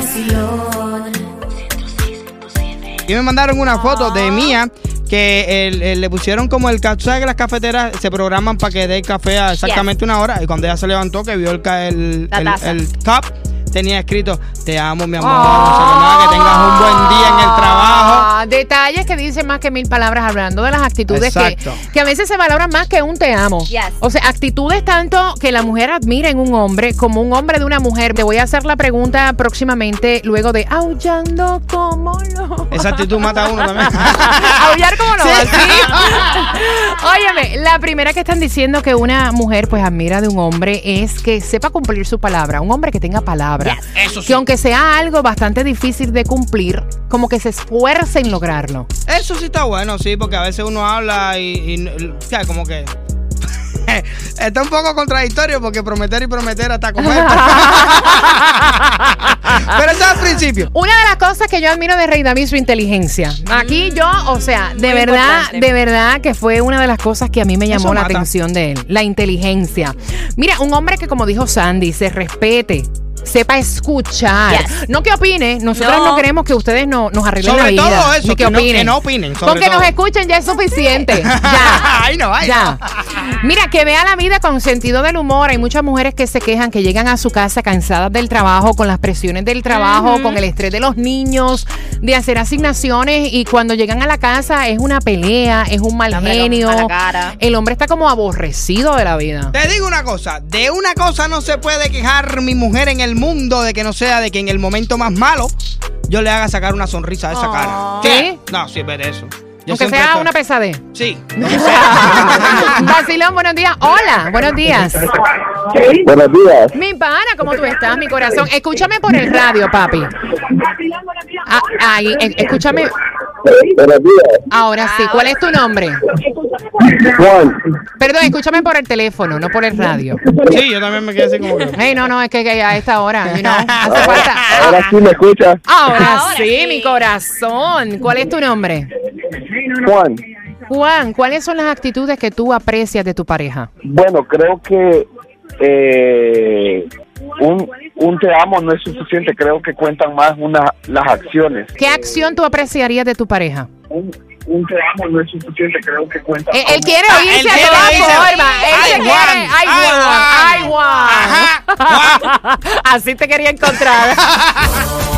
Vacilón. Y me mandaron una foto de mía que el- el- le pusieron como el ca- ¿tú ¿Sabes que las cafeteras se programan para que dé el café a exactamente una hora? Y cuando ella se levantó, que vio el, el, el- el cup, tenía escrito: Te amo, mi amor. No sé nada, que tengas un buen día en el trabajo. Ah, detalles que dicen más que mil palabras hablando de las actitudes que, que a veces se valoran más que un te amo. Yes. O sea, actitudes tanto que la mujer admira en un hombre como un hombre de una mujer. Te voy a hacer la pregunta próximamente luego de aullando como lo. Esa actitud mata a uno también. Aullar como lo Sí. así. Óyeme, la primera que están diciendo que una mujer pues admira de un hombre es que sepa cumplir su palabra. Un hombre que tenga palabra. Eso sí. Que aunque sea algo bastante difícil de cumplir, como que se esfuerce en lograrlo. Eso sí está bueno, sí, porque a veces uno habla y, y- o sea, como que está un poco contradictorio porque prometer y prometer hasta comer. Pero eso es al principio. Una de las cosas que yo admiro de Rey David es su inteligencia. Aquí yo, o sea, de Muy verdad, importante. de verdad que fue una de las cosas que a mí me llamó Eso la mata. atención de él, la inteligencia. Mira, un hombre que como dijo Sandy, se respete. Sepa escuchar. Yes. No que opine. Nosotros no, No. queremos que ustedes no, nos arreglen Sobre la vida. todo eso, ni que, que no- opinen. que no opinen, sobre Con que nos escuchen ya es suficiente. ya. Ay, no, ay, Ya. no. Mira, que vea la vida con sentido del humor. Hay muchas mujeres que se quejan que llegan a su casa cansadas del trabajo, con las presiones del trabajo, con el estrés de los niños, de hacer asignaciones y cuando llegan a la casa es una pelea, es un mal genio. El hombre está como aborrecido de la vida. Te digo una cosa, de una cosa no se puede quejar mi mujer en el mundo de que no sea de que en el momento más malo yo le haga sacar una sonrisa a esa Oh. cara. ¿Qué? No, sí, de eso. Yo Aunque sea estoy- una pesadez. Sí. Vacilón, buenos días. Hola, buenos días. Buenos días. Mi pana, ¿cómo tú estás, mi corazón? Escúchame por el radio, papi. Ah, ahí, eh, escúchame. Buenos días. Ahora sí, ¿cuál es tu nombre? Juan. Perdón, escúchame por el teléfono, no por el radio. Sí, yo también me quedé así como que... Hey, no, no, es que, que a esta hora, you know, hace falta. Ahora sí me escucha. Ahora, Ahora sí, sí. mi corazón. ¿Cuál es tu nombre? Juan. Juan, ¿cuáles son las actitudes que tú aprecias de tu pareja? Bueno, creo que eh, un, un te amo no es suficiente. Creo que cuentan más una, las acciones. ¿Qué acción tú apreciarías de tu pareja? Un, te amo no es suficiente. Creo que cuentan Él, él quiere Ah, oírse él a quiere toda oírse. forma. Él Ay, se Juan, quiere. Ay, ay, Juan. Ay, Juan. Juan. Así te quería encontrar.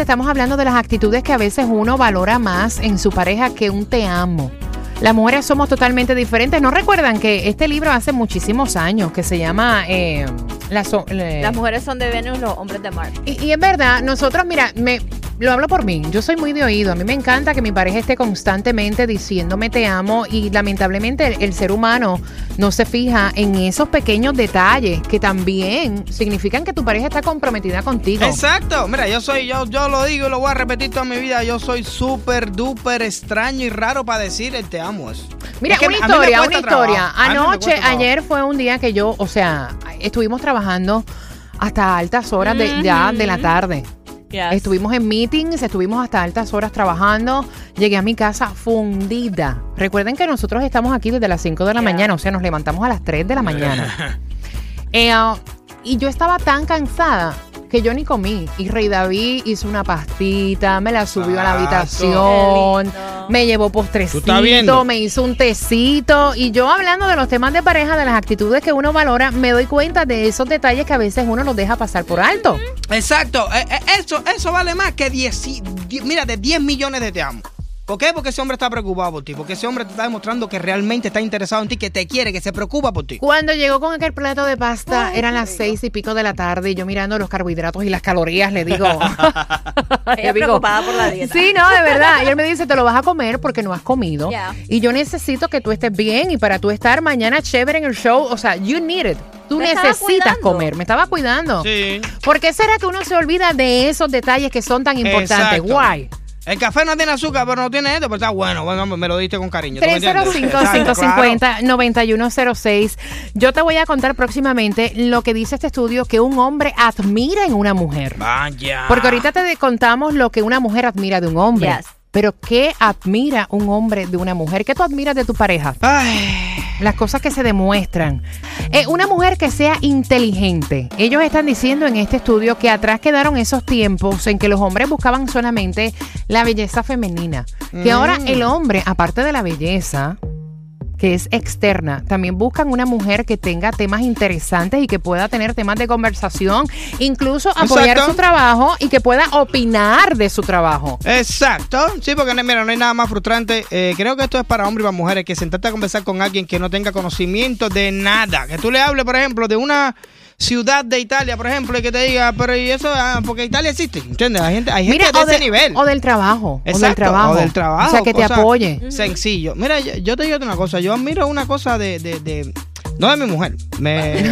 Estamos hablando de las actitudes que a veces uno valora más en su pareja que un te amo. Las mujeres somos totalmente diferentes. ¿No recuerdan que este libro hace muchísimos años que se llama eh, la so- le- Las mujeres son de Venus, los hombres de Marte. Y, y es verdad, nosotros, mira, me, lo hablo por mí, yo soy muy de oído, a mí me encanta que mi pareja esté constantemente diciéndome te amo y lamentablemente el, el ser humano no se fija en esos pequeños detalles que también significan que tu pareja está comprometida contigo. Exacto, mira, yo soy, yo, yo lo digo y lo voy a repetir toda mi vida, yo soy súper duper extraño y raro para decir el te amo. Mira, Es que una historia, una historia. Anoche, ayer fue un día que yo, o sea, estuvimos trabajando hasta altas horas de, ya de la tarde. Estuvimos en meetings, estuvimos hasta altas horas trabajando. Llegué a mi casa fundida. Recuerden que nosotros estamos aquí desde las 5 de la Yeah. mañana, o sea, nos levantamos a las 3 de la mañana. Eh, y yo estaba tan cansada que yo ni comí. Y Rey David hizo una pastita, me la subió a la habitación, me llevó ¿Tú estás postrecito, me hizo un tecito. Y yo hablando de los temas de pareja, de las actitudes que uno valora, me doy cuenta de esos detalles que a veces uno los deja pasar por alto. Exacto, eh, eh, eso, eso vale más que 10, y- die- mira, de 10 millones de te amo. ¿Por qué? Porque ese hombre está preocupado por ti. Porque ese hombre te está demostrando que realmente está interesado en ti, que te quiere, que se preocupa por ti. Cuando llegó con aquel plato de pasta, eran las seis y pico de la tarde y yo mirando los carbohidratos y las calorías le digo... Ella preocupada por la dieta. Sí, no, de verdad. Y él me dice, te lo vas a comer porque no has comido. Y yo necesito que tú estés bien y para tú estar mañana chévere en el show, o sea, you need it. Tú Me necesitas comer. Me estaba cuidando. Sí. ¿Por qué será que uno se olvida de esos detalles que son tan importantes? Exacto. Why? El café no tiene azúcar, pero no tiene esto, pero está bueno. Bueno, me lo diste con cariño. ¿tú me entiendes? Exacto, claro. 305-550-9106. Yo te voy a contar próximamente lo que dice este estudio que un hombre admira en una mujer. Vaya. Porque ahorita te contamos lo que una mujer admira de un hombre. Yes. Pero ¿qué admira un hombre de una mujer? ¿Qué tú admiras de tu pareja? Ay. Las cosas que se demuestran. Eh, una mujer que sea inteligente. Ellos están diciendo en este estudio que atrás quedaron esos tiempos en que los hombres buscaban solamente la belleza femenina. Que ahora el hombre, aparte de la belleza, que es externa, también buscan una mujer que tenga temas interesantes y que pueda tener temas de conversación, incluso apoyar Exacto. su trabajo y que pueda opinar de su trabajo. Exacto, sí, porque no- mira, no hay nada más frustrante. Eh, creo que esto es para hombres y para mujeres, que sentarte a conversar con alguien que no tenga conocimiento de nada. Que tú le hables, por ejemplo, de una ciudad de Italia, por ejemplo, y que te diga, pero y eso, Ah, porque Italia existe, ¿entiendes? Hay gente, hay gente Mira, de ese de- nivel. o del trabajo. o del trabajo. o del trabajo. O sea, que te apoye. Sencillo. Mira, yo, yo te digo una cosa. Yo admiro una cosa de. de, de- no de mi mujer. Me. bueno,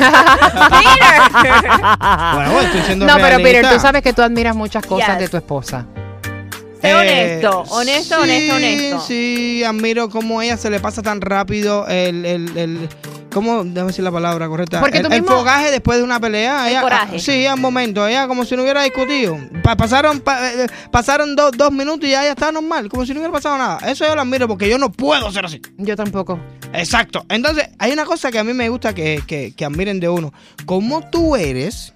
bueno, estoy siendo No, pero Peter, tú sabes que tú admiras muchas cosas Yes. de tu esposa. Sé honesto, honesto, sí, honesto, honesto. Sí, admiro cómo ella se le pasa tan rápido el. el, el ¿Cómo? Déjame decir la palabra correcta. Porque el, tú el mismo- fogaje después de una pelea. El ella, coraje. Sí, al momento. Ella como si no hubiera discutido. Pa- pasaron pa- eh, pasaron dos, dos minutos y ya ella está normal. Como si no hubiera pasado nada. Eso yo lo admiro porque yo no puedo ser así. Yo tampoco. Exacto. Entonces, hay una cosa que a mí me gusta que, que, que admiren de uno. ¿Cómo tú eres?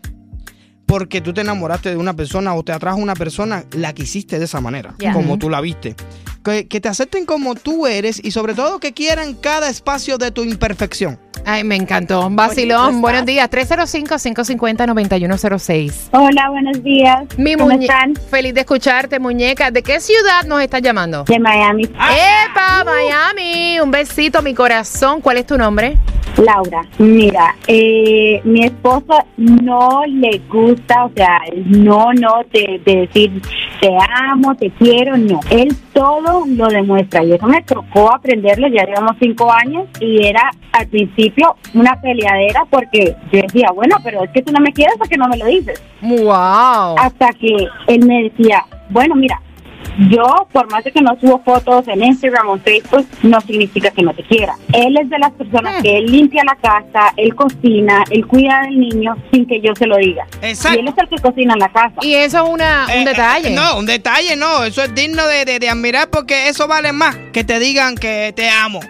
Porque tú te enamoraste de una persona o te atrajo una persona, la quisiste de esa manera, como tú la viste. Que, que te acepten como tú eres y sobre todo que quieran cada espacio de tu imperfección. Ay, me encantó. Vacilón, buenos días. 305-550-9106. Hola, buenos días. Mi ¿Cómo muñe- están? Feliz de escucharte, muñeca. ¿De qué ciudad nos estás llamando? De Miami. ¡Epa, Miami! Un besito, mi corazón. ¿Cuál es tu nombre? Laura, mira, eh, mi esposa no le gusta, o sea, no, no, de, de decir te amo, te quiero, no. Él todo lo demuestra y eso me tocó aprenderlo, ya llevamos cinco años y era al principio una peleadera porque yo decía, bueno, pero es que tú no me quieres porque no me lo dices. ¡Wow! hasta que él me decía, bueno, mira, yo por más de que no subo fotos en Instagram o en Facebook, no significa que no te quiera. Él es de las personas Mm. que él limpia la casa, él cocina, él cuida del niño sin que yo se lo diga. Exacto. Y él es el que cocina en la casa. Y eso es una, Eh, un detalle. eh, no, un detalle no. Eso es digno de, de- de admirar porque eso vale más que te digan que te amo.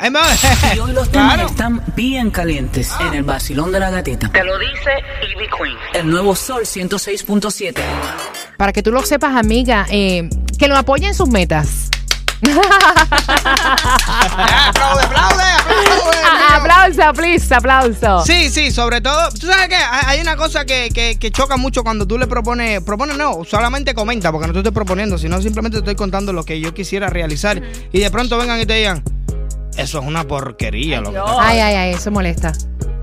Y hoy los temas Claro. están bien calientes en el vacilón de la gatita. Te lo dice Ivy Queen. El nuevo Sol 106.7. Para que tú lo sepas, amiga, eh, que lo apoye en sus metas. aplaude, aplaude, aplaude. Aplauso, please, aplauso. Sí, sí, sobre todo, tú sabes que hay una cosa que, que, que choca mucho cuando tú le propones, propones no, solamente comenta, porque no te estoy proponiendo, sino simplemente te estoy contando lo que yo quisiera realizar y de pronto vengan y te digan, eso es una porquería, loco. Ay, ay, ay, eso molesta.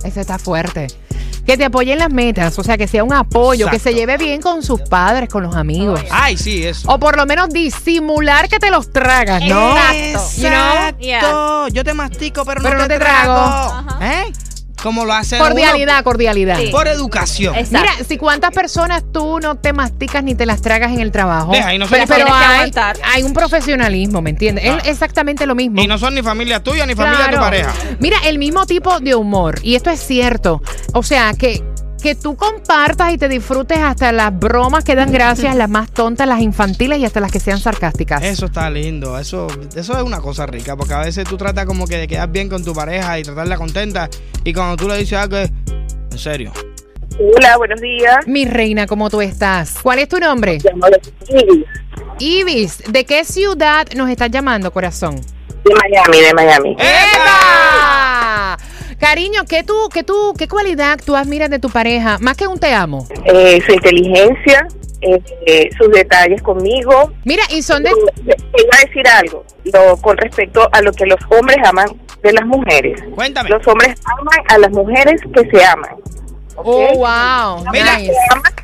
Eso está fuerte. Que te apoye en las metas, o sea, que sea un apoyo, que se lleve bien con sus padres, con los amigos. Ay, sí, eso. O por lo menos disimular que te los tragas, ¿no? Exacto. You know? Exacto. Yo te mastico, pero, Pero no, no te, te trago. trago. ¿Eh? Como lo hace Cordialidad, uno cordialidad. Sí. por educación. Exacto. Mira, si cuántas personas tú no te masticas ni te las tragas en el trabajo. Deja, y no pero pero Tienes que hay, hay un profesionalismo, ¿me entiendes? Es exactamente lo mismo. Y no son ni familia tuya ni familia de tu pareja. Mira, el mismo tipo de humor, y esto es cierto. O sea, que, que tú compartas y te disfrutes hasta las bromas que dan gracias, las más tontas, las infantiles y hasta las que sean sarcásticas. Eso está lindo, eso, eso es una cosa rica, porque a veces tú tratas como que de quedar bien con tu pareja y tratarla contenta, y cuando tú le dices algo, es, en serio. Hola, buenos días. Mi reina, ¿cómo tú estás? ¿Cuál es tu nombre? Iris, Ibis, ¿de qué ciudad nos estás llamando, corazón? de Miami, de Miami. ¡Epa! Cariño, ¿qué tú, qué tú, qué cualidad tú admiras de tu pareja? Más que un te amo. Eh, su inteligencia, eh, sus detalles conmigo. Mira, y son de... Te iba a decir algo lo, con respecto a lo que los hombres aman de las mujeres. Cuéntame. Los hombres aman a las mujeres que se aman. Oh, wow. Mujer Nice.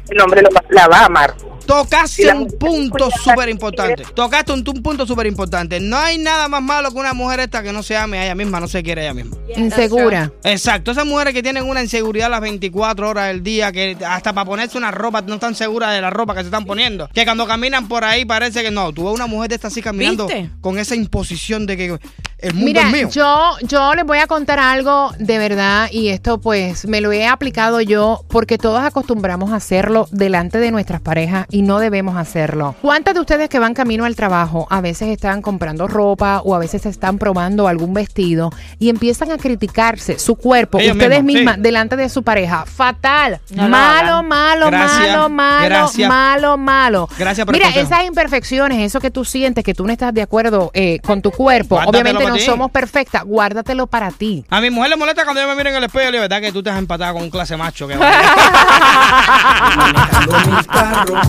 el hombre lo va- la va a amar. Tocaste un punto súper importante. Tocaste un, un punto súper importante. No hay nada más malo que una mujer esta que no se ame a ella misma, no se quiere a ella misma. Insegura. Exacto, esas mujeres que tienen una inseguridad las 24 horas del día, que hasta para ponerse una ropa no están seguras de la ropa que se están poniendo, que cuando caminan por ahí parece que no. Tú ves una mujer de esta así caminando ¿Viste? con esa imposición de que el mundo Mira, es mío. yo, yo les voy a contar algo de verdad y esto pues me lo he aplicado yo porque todos acostumbramos a hacerlo delante de nuestras parejas y no debemos hacerlo. ¿Cuántas de ustedes que van camino al trabajo a veces están comprando ropa o a veces están probando algún vestido y empiezan a criticarse su cuerpo, Ellos ustedes mismos, mismas sí. delante de su pareja? Fatal. No lo malo, malo, Gracias, malo, malo, gracias. malo, malo. Gracias por Mira, esas imperfecciones, eso que tú sientes que tú no estás de acuerdo eh, con tu cuerpo, Guárdatelo obviamente no ti. somos perfectas, guárdatelo para ti. A mi mujer le molesta cuando yo me miro en el espejo y le digo, verdad que tú te has empatado con un clase macho. Que manejando mi carro,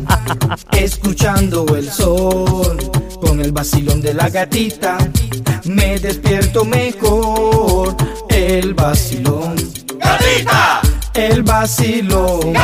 escuchando el sol, con el vacilón de la gatita, me despierto mejor. El vacilón, gatita, el vacilón.